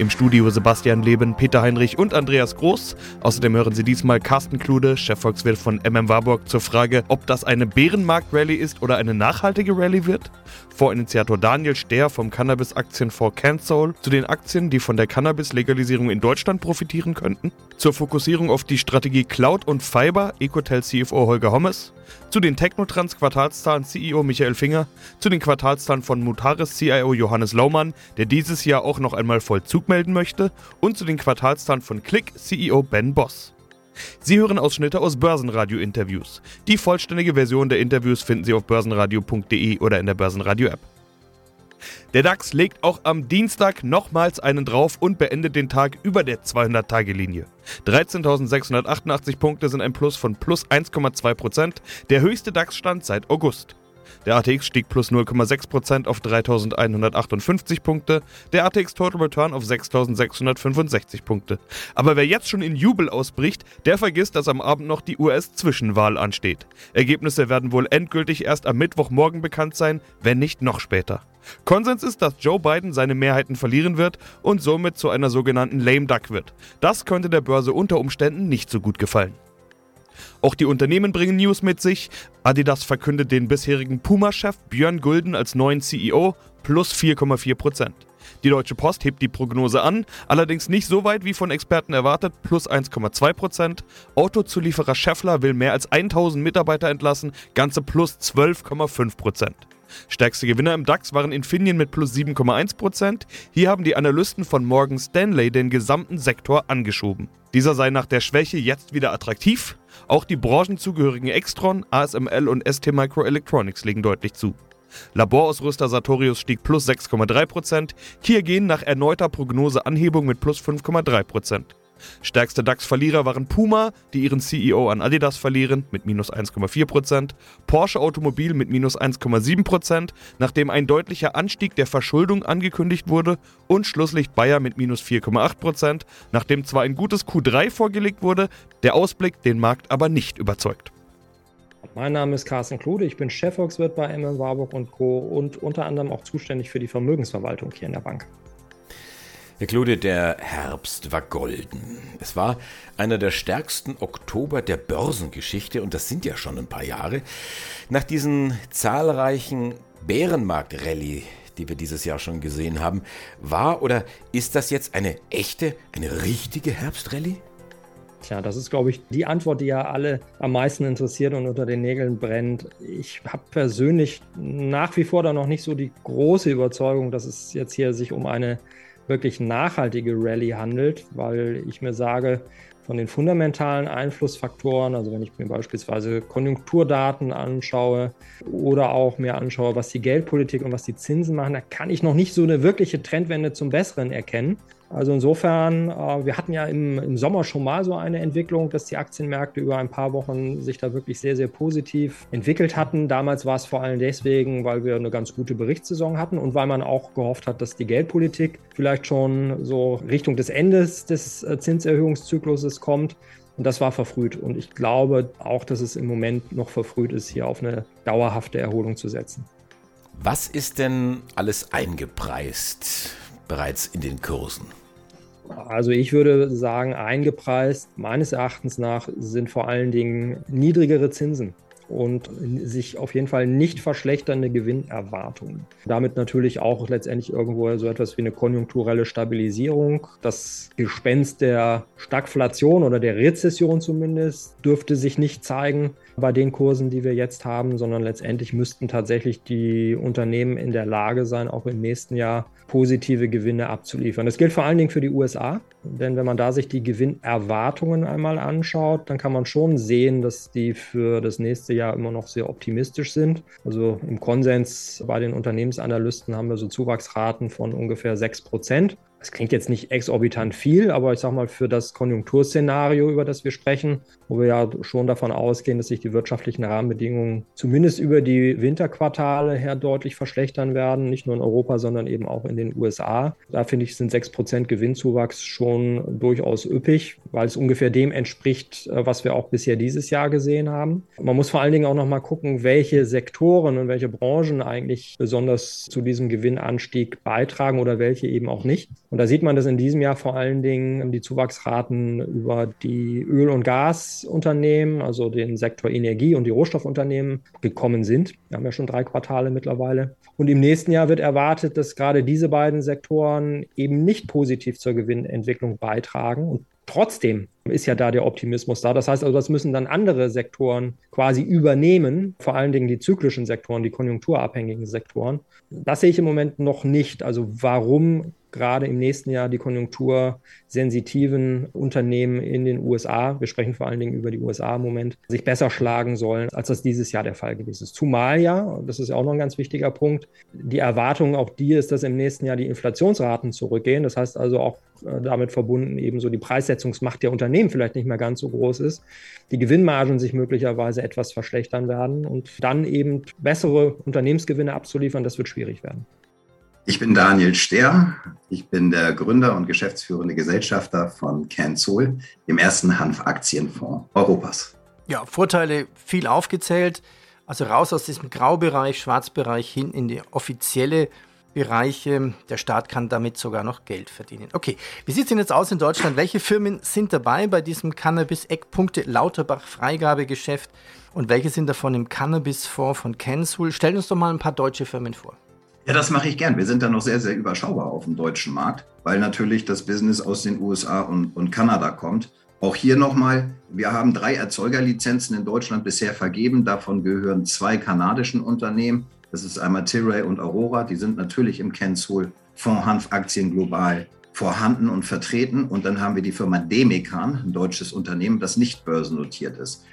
Im Studio Sebastian Leben, Peter Heinrich und Andreas Groß. Außerdem hören Sie diesmal Carsten Klude, Chefvolkswirt von MM Warburg, zur Frage, ob das eine Bärenmarkt-Rallye ist oder eine nachhaltige Rallye wird. Vorinitiator Daniel Stehr vom Cannabis-Aktienfonds CanSoul zu den Aktien, die von der Cannabis-Legalisierung in Deutschland profitieren könnten. Zur Fokussierung auf die Strategie Cloud und Fiber, Ecotel CFO Holger Hommes. Zu den Technotrans Quartalszahlen CEO Michael Finger. Zu den Quartalszahlen von Mutaris CIO Johannes Laumann, der dieses Jahr auch noch einmal Vollzug melden möchte. Und zu den Quartalszahlen von Click CEO Ben Boss. Sie hören Ausschnitte aus Börsenradio-Interviews. Die vollständige Version der Interviews finden Sie auf börsenradio.de oder in der Börsenradio-App. Der DAX legt auch am Dienstag nochmals einen drauf und beendet den Tag über der 200-Tage-Linie. 13.688 Punkte sind ein Plus von plus 1,2%, der höchste DAX-Stand seit August. Der ATX stieg plus 0,6% auf 3158 Punkte, der ATX Total Return auf 6665 Punkte. Aber wer jetzt schon in Jubel ausbricht, der vergisst, dass am Abend noch die US-Zwischenwahl ansteht. Ergebnisse werden wohl endgültig erst am Mittwochmorgen bekannt sein, wenn nicht noch später. Konsens ist, dass Joe Biden seine Mehrheiten verlieren wird und somit zu einer sogenannten Lame Duck wird. Das könnte der Börse unter Umständen nicht so gut gefallen. Auch die Unternehmen bringen News mit sich. Adidas verkündet den bisherigen Puma-Chef Björn Gulden als neuen CEO plus 4,4%. Die Deutsche Post hebt die Prognose an, allerdings nicht so weit wie von Experten erwartet, plus 1,2%. Autozulieferer Scheffler will mehr als 1000 Mitarbeiter entlassen, ganze plus 12,5%. Stärkste Gewinner im DAX waren Infineon mit plus 7,1%. Hier haben die Analysten von Morgan Stanley den gesamten Sektor angeschoben. Dieser sei nach der Schwäche jetzt wieder attraktiv. Auch die branchenzugehörigen Extron, ASML und ST Microelectronics legen deutlich zu. Laborausrüster Sartorius stieg plus 6,3%, Kia gehen nach erneuter Prognose Anhebung mit plus 5,3%. Stärkste DAX-Verlierer waren Puma, die ihren CEO an Adidas verlieren, mit minus 1,4%, Porsche Automobil mit minus 1,7%, nachdem ein deutlicher Anstieg der Verschuldung angekündigt wurde, und Schlusslicht Bayer mit minus 4,8%, nachdem zwar ein gutes Q3 vorgelegt wurde, der Ausblick den Markt aber nicht überzeugt. Mein Name ist Carsten Klude, ich bin Chefvolkswirt bei MM Warburg und Co. und unter anderem auch zuständig für die Vermögensverwaltung hier in der Bank. Herr Klude, der Herbst war golden. Es war einer der stärksten Oktober der Börsengeschichte und das sind ja schon ein paar Jahre. Nach diesen zahlreichen Bärenmarkt-Rallye, die wir dieses Jahr schon gesehen haben, war oder ist das jetzt eine echte, eine richtige Herbstrallye? Tja, das ist, glaube ich, die Antwort, die ja alle am meisten interessiert und unter den Nägeln brennt. Ich habe persönlich nach wie vor da noch nicht so die große Überzeugung, dass es jetzt hier sich um eine wirklich nachhaltige Rallye handelt, weil ich mir sage, von den fundamentalen Einflussfaktoren, also wenn ich mir beispielsweise Konjunkturdaten anschaue oder auch mir anschaue, was die Geldpolitik und was die Zinsen machen, da kann ich noch nicht so eine wirkliche Trendwende zum Besseren erkennen. Also insofern, äh, wir hatten ja im, Sommer schon mal so eine Entwicklung, dass die Aktienmärkte über ein paar Wochen sich da wirklich sehr, sehr positiv entwickelt hatten. Damals war es vor allem deswegen, weil wir eine ganz gute Berichtssaison hatten und weil man auch gehofft hat, dass die Geldpolitik vielleicht schon so Richtung des Endes des äh, Zinserhöhungszykluses kommt. Und das war verfrüht. Und ich glaube auch, dass es im Moment noch verfrüht ist, hier auf eine dauerhafte Erholung zu setzen. Was ist denn alles eingepreist bereits in den Kursen? Also ich würde sagen, eingepreist meines Erachtens nach sind vor allen Dingen niedrigere Zinsen und sich auf jeden Fall nicht verschlechternde Gewinnerwartungen. Damit natürlich auch letztendlich irgendwo so etwas wie eine konjunkturelle Stabilisierung. Das Gespenst der Stagflation oder der Rezession zumindest dürfte sich nicht zeigen bei den Kursen, die wir jetzt haben, sondern letztendlich müssten tatsächlich die Unternehmen in der Lage sein, auch im nächsten Jahr positive Gewinne abzuliefern. Das gilt vor allen Dingen für die USA, denn wenn man da sich die Gewinnerwartungen einmal anschaut, dann kann man schon sehen, dass die für das nächste Jahr immer noch sehr optimistisch sind. Also im Konsens bei den Unternehmensanalysten haben wir so Zuwachsraten von ungefähr 6 Prozent. Das klingt jetzt nicht exorbitant viel, aber ich sage mal, für das Konjunkturszenario, über das wir sprechen, wo wir ja schon davon ausgehen, dass sich die wirtschaftlichen Rahmenbedingungen zumindest über die Winterquartale her deutlich verschlechtern werden, nicht nur in Europa, sondern eben auch in den USA. Da finde ich, sind 6% Gewinnzuwachs schon durchaus üppig, weil es ungefähr dem entspricht, äh, was wir auch bisher dieses Jahr gesehen haben. Man muss vor allen Dingen auch noch mal gucken, welche Sektoren und welche Branchen eigentlich besonders zu diesem Gewinnanstieg beitragen oder welche eben auch nicht. Und da sieht man, dass in diesem Jahr vor allen Dingen die Zuwachsraten über die Öl- und Gasunternehmen, also den Sektor Energie und die Rohstoffunternehmen gekommen sind. Wir haben ja schon drei Quartale mittlerweile. Und im nächsten Jahr wird erwartet, dass gerade diese beiden Sektoren eben nicht positiv zur Gewinnentwicklung beitragen. Und trotzdem ist ja da der Optimismus da. Das heißt also, das müssen dann andere Sektoren quasi übernehmen, vor allen Dingen die zyklischen Sektoren, die konjunkturabhängigen Sektoren. Das sehe ich im Moment noch nicht. Also warum gerade im nächsten Jahr die konjunktursensitiven Unternehmen in den USA, wir sprechen vor allen Dingen über die USA im Moment, sich besser schlagen sollen, als das dieses Jahr der Fall gewesen ist. Zumal ja, das ist auch noch ein ganz wichtiger Punkt, die Erwartung auch die ist, dass im nächsten Jahr die Inflationsraten zurückgehen. Das heißt also auch äh, damit verbunden ebenso die Preissetzungsmacht der Unternehmen vielleicht nicht mehr ganz so groß ist, die Gewinnmargen sich möglicherweise etwas verschlechtern werden und dann eben bessere Unternehmensgewinne abzuliefern, das wird schwierig werden. Ich bin Daniel Stehr. Ich bin der Gründer und geschäftsführende Gesellschafter von CanSol, dem ersten Hanfaktienfonds Europas. Ja, Vorteile viel aufgezählt. Also raus aus diesem Graubereich, Schwarzbereich hin in die offizielle Bereiche. Der Staat kann damit sogar noch Geld verdienen. Okay, wie sieht es denn jetzt aus in Deutschland? Welche Firmen sind dabei bei diesem Cannabis-Eckpunkte Lauterbach-Freigabegeschäft und welche sind davon im Cannabis-Fonds von Kensul? Stellen uns doch mal ein paar deutsche Firmen vor. Ja, das mache ich gern. Wir sind da noch sehr, sehr überschaubar auf dem deutschen Markt, weil natürlich das Business aus den USA und, und Kanada kommt. Auch hier nochmal, wir haben drei Erzeugerlizenzen in Deutschland bisher vergeben. Davon gehören zwei kanadischen Unternehmen. Das ist einmal Tilray und Aurora. Die sind natürlich im Kensul Fonds Hanfaktien global vorhanden und vertreten. Und dann haben wir die Firma Demekan, ein deutsches Unternehmen, das nicht börsennotiert ist.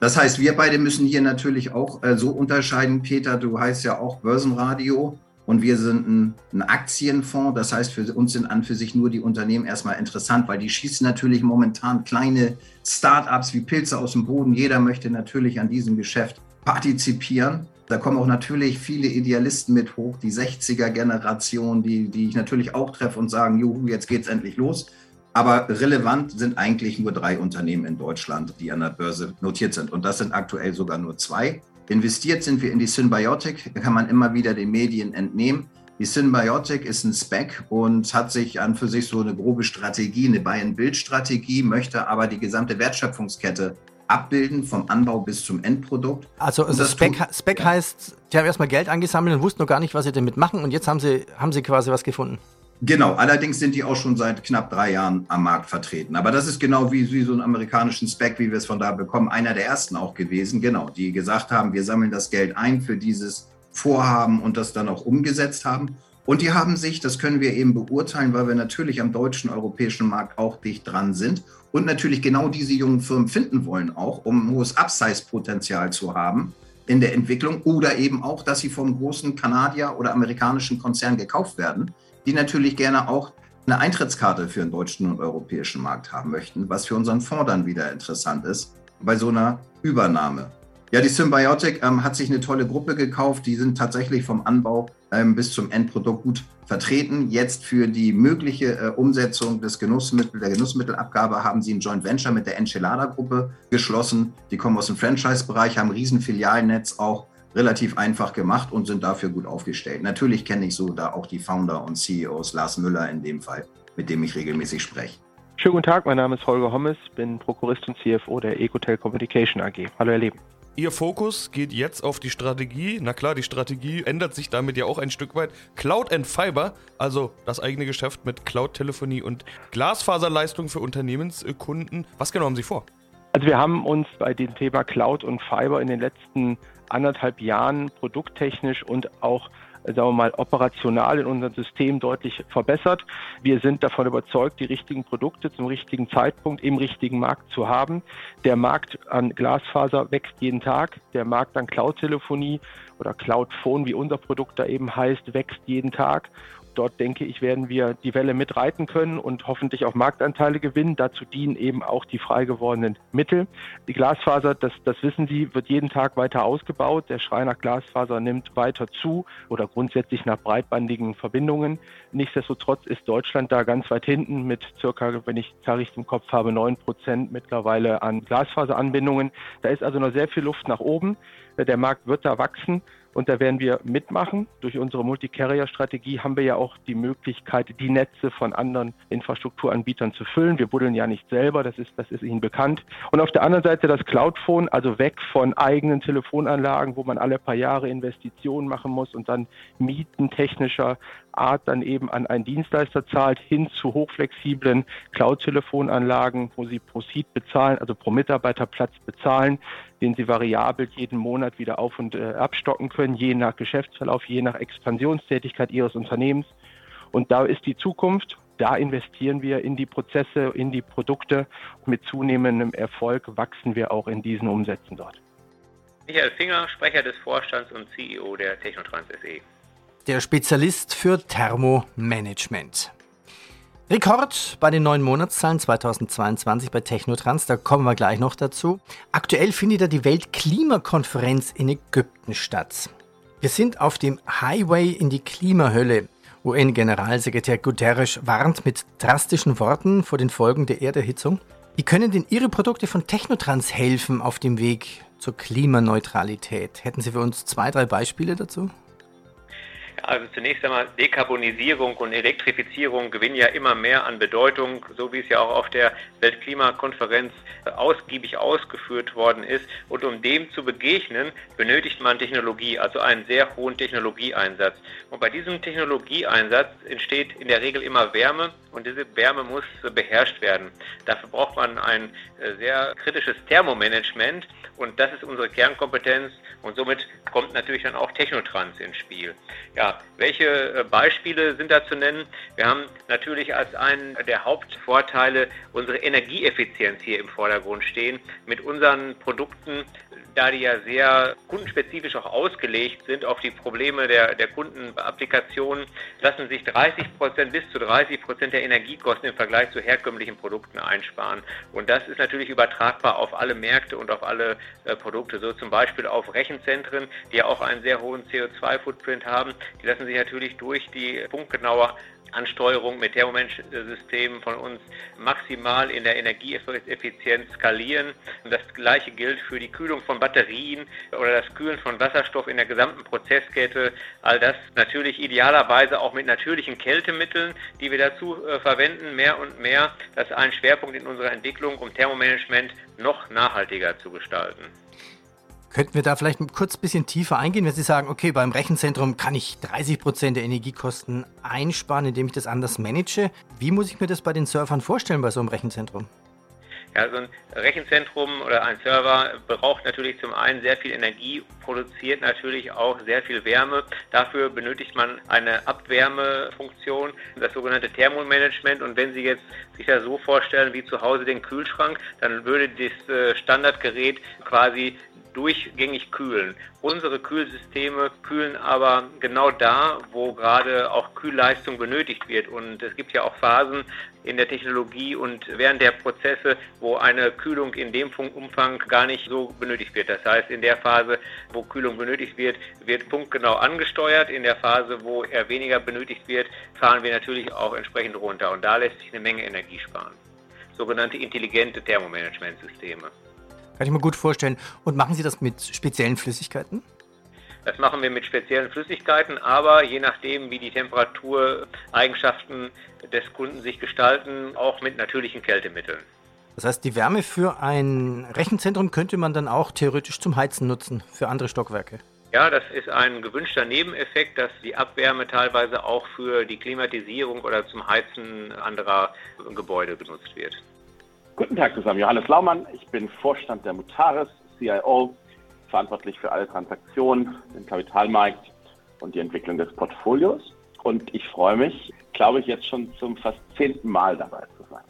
Das heißt, wir beide müssen hier natürlich auch äh, so unterscheiden. Peter, du heißt ja auch Börsenradio und wir sind ein, ein, Aktienfonds. Das heißt, für uns sind an für sich nur die Unternehmen erstmal interessant, weil die schießen natürlich momentan kleine Start-ups wie Pilze aus dem Boden. Jeder möchte natürlich an diesem Geschäft partizipieren. Da kommen auch natürlich viele Idealisten mit hoch, die 60er-Generation, die, die ich natürlich auch treffe und sagen, juhu, jetzt geht's endlich los. Aber relevant sind eigentlich nur drei Unternehmen in Deutschland, die an der Börse notiert sind. Und das sind aktuell sogar nur zwei. Investiert sind wir in die Symbiotic, kann man immer wieder den Medien entnehmen. Die Symbiotic ist ein Spec und hat sich an für sich so eine grobe Strategie, eine Buy-and-Build-Strategie, möchte aber die gesamte Wertschöpfungskette abbilden, vom Anbau bis zum Endprodukt. Also, also Spec, Spec ja. heißt, die haben erstmal Geld angesammelt und wussten noch gar nicht, was sie damit machen und jetzt haben sie, haben sie quasi was gefunden. Genau, allerdings sind die auch schon seit knapp drei Jahren am Markt vertreten. Aber das ist genau wie, wie so einen amerikanischen Spec, wie wir es von da bekommen, einer der ersten auch gewesen, genau, die gesagt haben, wir sammeln das Geld ein für dieses Vorhaben und das dann auch umgesetzt haben. Und die haben sich, das können wir eben beurteilen, weil wir natürlich am deutschen, europäischen Markt auch dicht dran sind und natürlich genau diese jungen Firmen finden wollen, auch um ein hohes Upsize-Potenzial zu haben in der Entwicklung oder eben auch, dass sie vom großen Kanadier oder amerikanischen Konzern gekauft werden die natürlich gerne auch eine Eintrittskarte für den deutschen und europäischen Markt haben möchten, was für unseren Fonds dann wieder interessant ist bei so einer Übernahme. Ja, die Symbiotic ähm, hat sich eine tolle Gruppe gekauft. Die sind tatsächlich vom Anbau ähm, bis zum Endprodukt gut vertreten. Jetzt für die mögliche äh, Umsetzung des Genussmittel, der Genussmittelabgabe haben sie ein Joint Venture mit der Enchilada-Gruppe geschlossen. Die kommen aus dem Franchise-Bereich, haben ein Riesenfilialnetz auch relativ einfach gemacht und sind dafür gut aufgestellt. Natürlich kenne ich so da auch die Founder und CEOs, Lars Müller in dem Fall, mit dem ich regelmäßig spreche. Schönen guten Tag, mein Name ist Holger Hommes, bin Prokurist und CFO der Ecotel Communication AG. Hallo, Herr Leben. Ihr Fokus geht jetzt auf die Strategie. Na klar, die Strategie ändert sich damit ja auch ein Stück weit. Cloud and Fiber, also das eigene Geschäft mit Cloud-Telefonie und Glasfaserleistung für Unternehmenskunden. Was genau haben Sie vor? Also wir haben uns bei dem Thema Cloud und Fiber in den letzten anderthalb Jahren produkttechnisch und auch sagen wir mal, operational in unserem System deutlich verbessert. Wir sind davon überzeugt, die richtigen Produkte zum richtigen Zeitpunkt im richtigen Markt zu haben. Der Markt an Glasfaser wächst jeden Tag. Der Markt an Cloud-Telefonie oder Cloud-Phone, wie unser Produkt da eben heißt, wächst jeden Tag. Dort denke ich, werden wir die Welle mitreiten können und hoffentlich auch Marktanteile gewinnen. Dazu dienen eben auch die frei gewordenen Mittel. Die Glasfaser, das, das wissen Sie, wird jeden Tag weiter ausgebaut. Der Schrei nach Glasfaser nimmt weiter zu oder grundsätzlich nach breitbandigen Verbindungen. Nichtsdestotrotz ist Deutschland da ganz weit hinten mit circa, wenn ich Zahl richtig im Kopf habe, 9 Prozent mittlerweile an Glasfaseranbindungen. Da ist also noch sehr viel Luft nach oben. Der Markt wird da wachsen und da werden wir mitmachen. Durch unsere Multi-Carrier-Strategie haben wir ja auch die Möglichkeit, die Netze von anderen Infrastrukturanbietern zu füllen. Wir buddeln ja nicht selber, das ist, das ist Ihnen bekannt. Und auf der anderen Seite das Cloudphone, also weg von eigenen Telefonanlagen, wo man alle paar Jahre Investitionen machen muss und dann Mieten technischer Art dann eben an einen Dienstleister zahlt, hin zu hochflexiblen Cloud-Telefonanlagen, wo Sie pro Seat bezahlen, also pro Mitarbeiterplatz bezahlen, den Sie variabel jeden Monat wieder auf- und äh, abstocken können, je nach Geschäftsverlauf, je nach Expansionstätigkeit Ihres Unternehmens. Und da ist die Zukunft. Da investieren wir in die Prozesse, in die Produkte. Mit zunehmendem Erfolg wachsen wir auch in diesen Umsätzen dort. Michael Finger, Sprecher des Vorstands und CEO der Technotrans SE der Spezialist für Thermomanagement. Rekord bei den neuen Monatszahlen 2022 bei Technotrans, da kommen wir gleich noch dazu. Aktuell findet ja die Weltklimakonferenz in Ägypten statt. Wir sind auf dem Highway in die Klimahölle. UN-Generalsekretär Guterres warnt mit drastischen Worten vor den Folgen der Erderhitzung. Wie können denn Ihre Produkte von Technotrans helfen auf dem Weg zur Klimaneutralität? Hätten Sie für uns zwei, drei Beispiele dazu? Also zunächst einmal Dekarbonisierung und Elektrifizierung gewinnen ja immer mehr an Bedeutung, so wie es ja auch auf der Weltklimakonferenz ausgiebig ausgeführt worden ist. Und um dem zu begegnen, benötigt man Technologie, also einen sehr hohen Technologieeinsatz. Und bei diesem Technologieeinsatz entsteht in der Regel immer Wärme und diese Wärme muss beherrscht werden. Dafür braucht man ein äh, sehr kritisches Thermomanagement und das ist unsere Kernkompetenz und somit kommt natürlich dann auch Technotrans ins Spiel. Ja, welche äh, Beispiele sind da zu nennen? Wir haben natürlich als einen der Hauptvorteile unsere Energieeffizienz hier im Vordergrund stehen. Mit unseren Produkten da die ja sehr kundenspezifisch auch ausgelegt sind auf die Probleme der, der Kundenapplikationen, lassen sich 30 Prozent bis zu 30 Prozent der Energiekosten im Vergleich zu herkömmlichen Produkten einsparen. Und das ist natürlich übertragbar auf alle Märkte und auf alle äh, Produkte, so zum Beispiel auf Rechenzentren, die ja auch einen sehr hohen CO2-Footprint haben. Die lassen sich natürlich durch die punktgenaue Ansteuerung mit Thermomensch-Systemen von uns maximal in der Energieeffizienz skalieren. Und das gleiche gilt für die Kühlung von Batterien oder das Kühlen von Wasserstoff in der gesamten Prozesskette. All das natürlich idealerweise auch mit natürlichen Kältemitteln, die wir dazu äh, verwenden, mehr und mehr. Das ist ein Schwerpunkt in unserer Entwicklung, um Thermomanagement noch nachhaltiger zu gestalten. Könnten wir da vielleicht kurz ein bisschen tiefer eingehen, wenn Sie sagen, okay, beim Rechenzentrum kann ich 30 Prozent der Energiekosten einsparen, indem ich das anders manage. Wie muss ich mir das bei den Servern vorstellen bei so einem Rechenzentrum? Ja, so ein Rechenzentrum oder ein Server braucht natürlich zum einen sehr viel Energie, produziert natürlich auch sehr viel Wärme. Dafür benötigt man eine Abwärmefunktion, das sogenannte Thermomanagement. Und wenn Sie jetzt sich das so vorstellen wie zu Hause den Kühlschrank, dann würde das äh, Standardgerät quasi durchgängig kühlen. Unsere Kühlsysteme kühlen aber genau da, wo gerade auch Kühlleistung benötigt wird. Und es gibt ja auch Phasen in der Technologie und während der Prozesse, wo eine Kühlung in dem Umfang gar nicht so benötigt wird. Das heißt, in der Phase, wo Kühlung benötigt wird, wird punktgenau angesteuert. In der Phase, wo er weniger benötigt wird, fahren wir natürlich auch entsprechend runter. Und da lässt sich eine Menge Energie sparen. Sogenannte intelligente Thermomanagementsysteme. Kann ich mir gut vorstellen. Und machen Sie das mit speziellen Flüssigkeiten? Das machen wir mit speziellen Flüssigkeiten, aber je nachdem, wie die Temperatureigenschaften des Kunden sich gestalten, auch mit natürlichen Kältemitteln. Das heißt, die Wärme für ein Rechenzentrum könnte man dann auch theoretisch zum Heizen nutzen, für andere Stockwerke. Ja, das ist ein gewünschter Nebeneffekt, dass die Abwärme teilweise auch für die Klimatisierung oder zum Heizen anderer Gebäude genutzt wird. Guten Tag zusammen, Johannes Laumann. Ich bin Vorstand der Mutaris, CIO, verantwortlich für alle Transaktionen, den Kapitalmarkt und die Entwicklung des Portfolios. Und ich freue mich, glaube ich, jetzt schon zum fast zehnten Mal dabei zu sein.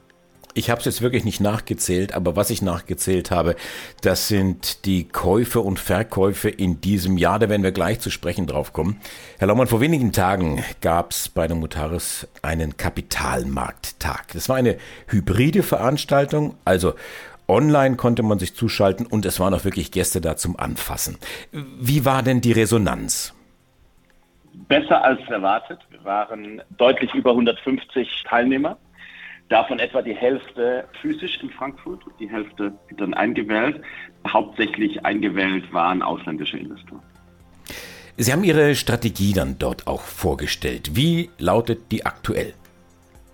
Ich habe es jetzt wirklich nicht nachgezählt, aber was ich nachgezählt habe, das sind die Käufe und Verkäufe in diesem Jahr. Da werden wir gleich zu sprechen drauf kommen. Herr Laumann, vor wenigen Tagen gab es bei der Mutaris einen Kapitalmarkttag. Das war eine hybride Veranstaltung, also Online konnte man sich zuschalten und es waren auch wirklich Gäste da zum Anfassen. Wie war denn die Resonanz? Besser als erwartet. Wir waren deutlich über 150 Teilnehmer. Davon etwa die Hälfte physisch in Frankfurt und die Hälfte dann eingewählt. Hauptsächlich eingewählt waren ausländische Investoren. Sie haben Ihre Strategie dann dort auch vorgestellt. Wie lautet die aktuell?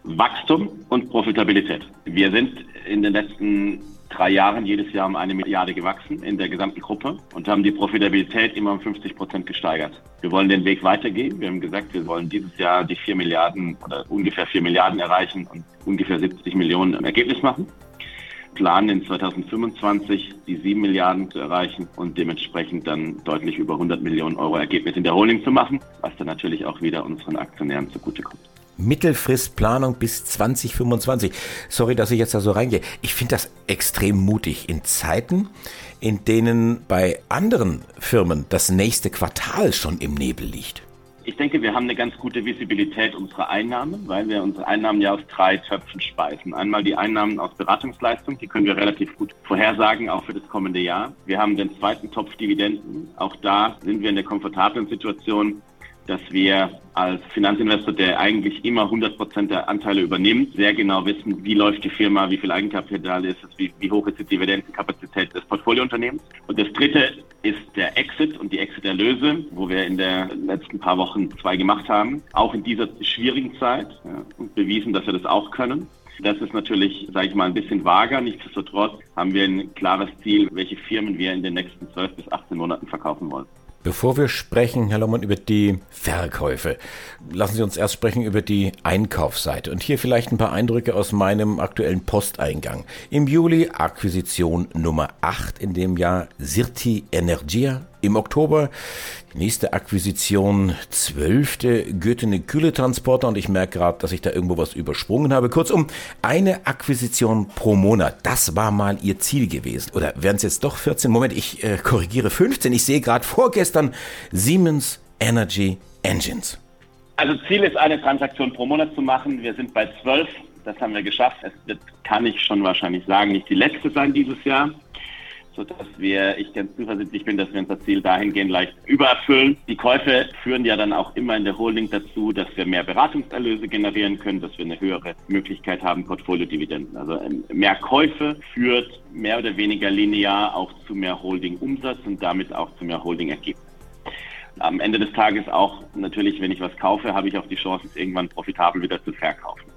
Wachstum und Profitabilität. Wir sind in den letzten drei Jahren jedes Jahr um eine Milliarde gewachsen in der gesamten Gruppe und haben die Profitabilität immer um 50 Prozent gesteigert. Wir wollen den Weg weitergehen. Wir haben gesagt, wir wollen dieses Jahr die 4 Milliarden oder ungefähr 4 Milliarden erreichen und ungefähr 70 Millionen im Ergebnis machen. Planen in 2025 die 7 Milliarden zu erreichen und dementsprechend dann deutlich über 100 Millionen Euro Ergebnis in der Holding zu machen, was dann natürlich auch wieder unseren Aktionären zugutekommt. Mittelfristplanung bis 2025. Sorry, dass ich jetzt da so reingehe. Ich finde das extrem mutig in Zeiten, in denen bei anderen Firmen das nächste Quartal schon im Nebel liegt. Ich denke, wir haben eine ganz gute Visibilität unserer Einnahmen, weil wir unsere Einnahmen ja aus drei Töpfen speisen. Einmal die Einnahmen aus Beratungsleistung, die können wir relativ gut vorhersagen, auch für das kommende Jahr. Wir haben den zweiten Topf Dividenden. Auch da sind wir in der komfortablen Situation, dass wir als Finanzinvestor, der eigentlich immer 100 Prozent der Anteile übernimmt, sehr genau wissen, wie läuft die Firma, wie viel Eigenkapital ist es, wie, wie hoch ist die Dividendenkapazität des Portfoliounternehmens. Und das dritte ist der Exit und die Exit-Erlöse, wo wir in den letzten paar Wochen zwei gemacht haben. Auch in dieser schwierigen Zeit ja, und bewiesen, dass wir das auch können. Das ist natürlich, sage ich mal, ein bisschen vager. Nichtsdestotrotz haben wir ein klares Ziel, welche Firmen wir in den nächsten 12 bis 18 Monaten verkaufen wollen. Bevor wir sprechen, Herr Lohmann, über die Verkäufe, lassen Sie uns erst sprechen über die Einkaufsseite. Und hier vielleicht ein paar Eindrücke aus meinem aktuellen Posteingang. Im Juli Akquisition Nummer 8 in dem Jahr Sirti Energia im Oktober nächste Akquisition, zwölfte Göttene Kühletransporter und ich merke gerade, dass ich da irgendwo was übersprungen habe. Kurzum, eine Akquisition pro Monat, das war mal Ihr Ziel gewesen. Oder wären es jetzt doch 14? Moment, ich äh, korrigiere 15. Ich sehe gerade vorgestern Siemens Energy Engines. Also Ziel ist eine Transaktion pro Monat zu machen. Wir sind bei zwölf. Das haben wir geschafft. Es wird, kann ich schon wahrscheinlich sagen, nicht die letzte sein dieses Jahr sodass wir, ich ganz zuversichtlich bin, dass wir unser Ziel dahingehend leicht übererfüllen. Die Käufe führen ja dann auch immer in der Holding dazu, dass wir mehr Beratungserlöse generieren können, dass wir eine höhere Möglichkeit haben, Portfoliodividenden. Also ähm, mehr Käufe führt mehr oder weniger linear auch zu mehr Holding-Umsatz und damit auch zu mehr Holding-Ergebnis. Am Ende des Tages auch natürlich, wenn ich was kaufe, habe ich auch die Chance, es irgendwann profitabel wieder zu verkaufen.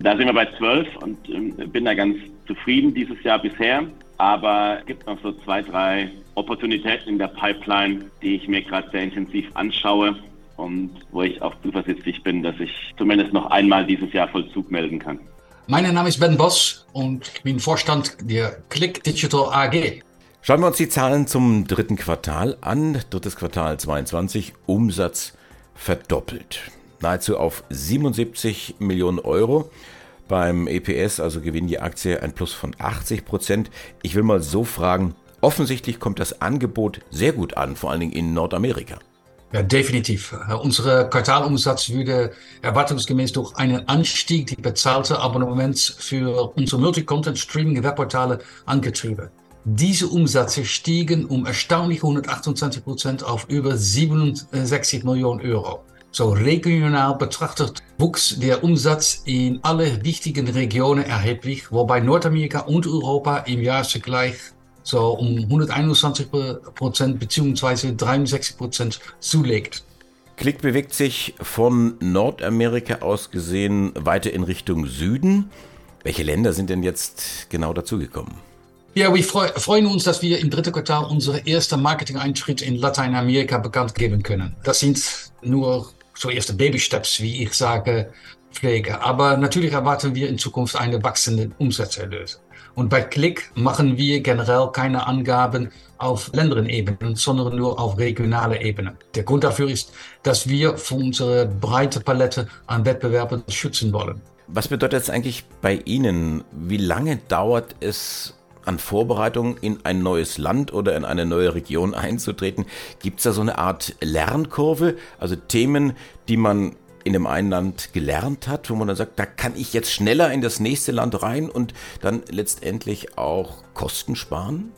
Da sind wir bei 12 und äh, bin da ganz zufrieden dieses Jahr bisher. Aber es gibt noch so zwei, drei Opportunitäten in der Pipeline, die ich mir gerade sehr intensiv anschaue und wo ich auch zuversichtlich bin, dass ich zumindest noch einmal dieses Jahr Vollzug melden kann. Mein Name ist Ben Boss und ich bin Vorstand der Click Digital AG. Schauen wir uns die Zahlen zum dritten Quartal an. Drittes Quartal 22, Umsatz verdoppelt. Nahezu auf 77 Millionen Euro. Beim EPS, also Gewinn die Aktie, ein Plus von 80 Prozent. Ich will mal so fragen, offensichtlich kommt das Angebot sehr gut an, vor allen Dingen in Nordamerika. Ja, definitiv. Unser Quartalumsatz würde erwartungsgemäß durch einen Anstieg die bezahlte Abonnements für unsere Multi-Content-Streaming-Webportale angetrieben. Diese Umsätze stiegen um erstaunliche 128 Prozent auf über 67 Millionen Euro. So regional betrachtet wuchs der Umsatz in alle wichtigen Regionen erheblich, wobei Nordamerika und Europa im Jahresvergleich so um 121 Prozent bzw. 63 Prozent zulegt. Klick bewegt sich von Nordamerika aus gesehen weiter in Richtung Süden. Welche Länder sind denn jetzt genau dazugekommen? Ja, wir freuen uns, dass wir im dritten Quartal unsere erste Marketing-Eintritt in Lateinamerika bekannt geben können. Das sind nur so erste Baby-Steps, wie ich sage, pflege. Aber natürlich erwarten wir in Zukunft eine wachsende Umsatzerlöse. Und bei Click machen wir generell keine Angaben auf Länderebenen, sondern nur auf regionale Ebene. Der Grund dafür ist, dass wir unsere breite Palette an Wettbewerben schützen wollen. Was bedeutet das eigentlich bei Ihnen? Wie lange dauert es an Vorbereitungen in ein neues Land oder in eine neue Region einzutreten? Gibt es da so eine Art Lernkurve? Also Themen, die man in dem einen Land gelernt hat, wo man dann sagt, da kann ich jetzt schneller in das nächste Land rein und dann letztendlich auch Kosten sparen?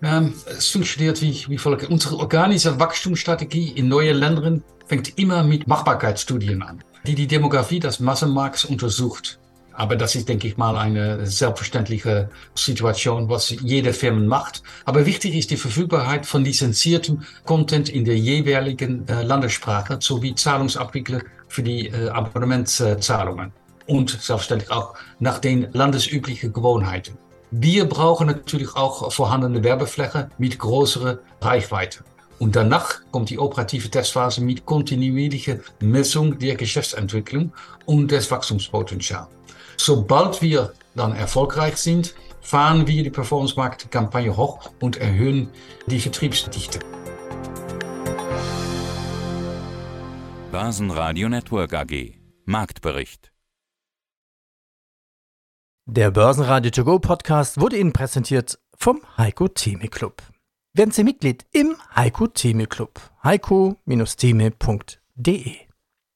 Ähm, es funktioniert wie, wie folgt. Unsere organische Wachstumsstrategie in neue Ländern fängt immer mit Machbarkeitsstudien an, die die Demografie des Massenmarkts untersucht. Aber das ist, denke ich mal, eine selbstverständliche Situation, was jede Firma macht. Aber wichtig ist die Verfügbarkeit von lizenziertem Content in der jeweiligen äh, Landessprache sowie Zahlungsabwickler für die äh, Abonnementszahlungen. Und selbstverständlich auch nach den landesüblichen Gewohnheiten. Wir brauchen natürlich auch vorhandene Werbefläche mit größerer Reichweite. Und danach kommt die operative Testphase mit kontinuierlicher Messung der Geschäftsentwicklung und des Wachstumspotenzials. Sobald wir dann erfolgreich sind, fahren wir die Performance-Marketing-Kampagne hoch und erhöhen die Vertriebsdichte. Börsenradio Network AG Marktbericht Der Börsenradio To Go Podcast wurde Ihnen präsentiert vom Heiko Theme Club. Werden Sie Mitglied im Heiko Theme Club. heiko-theme.de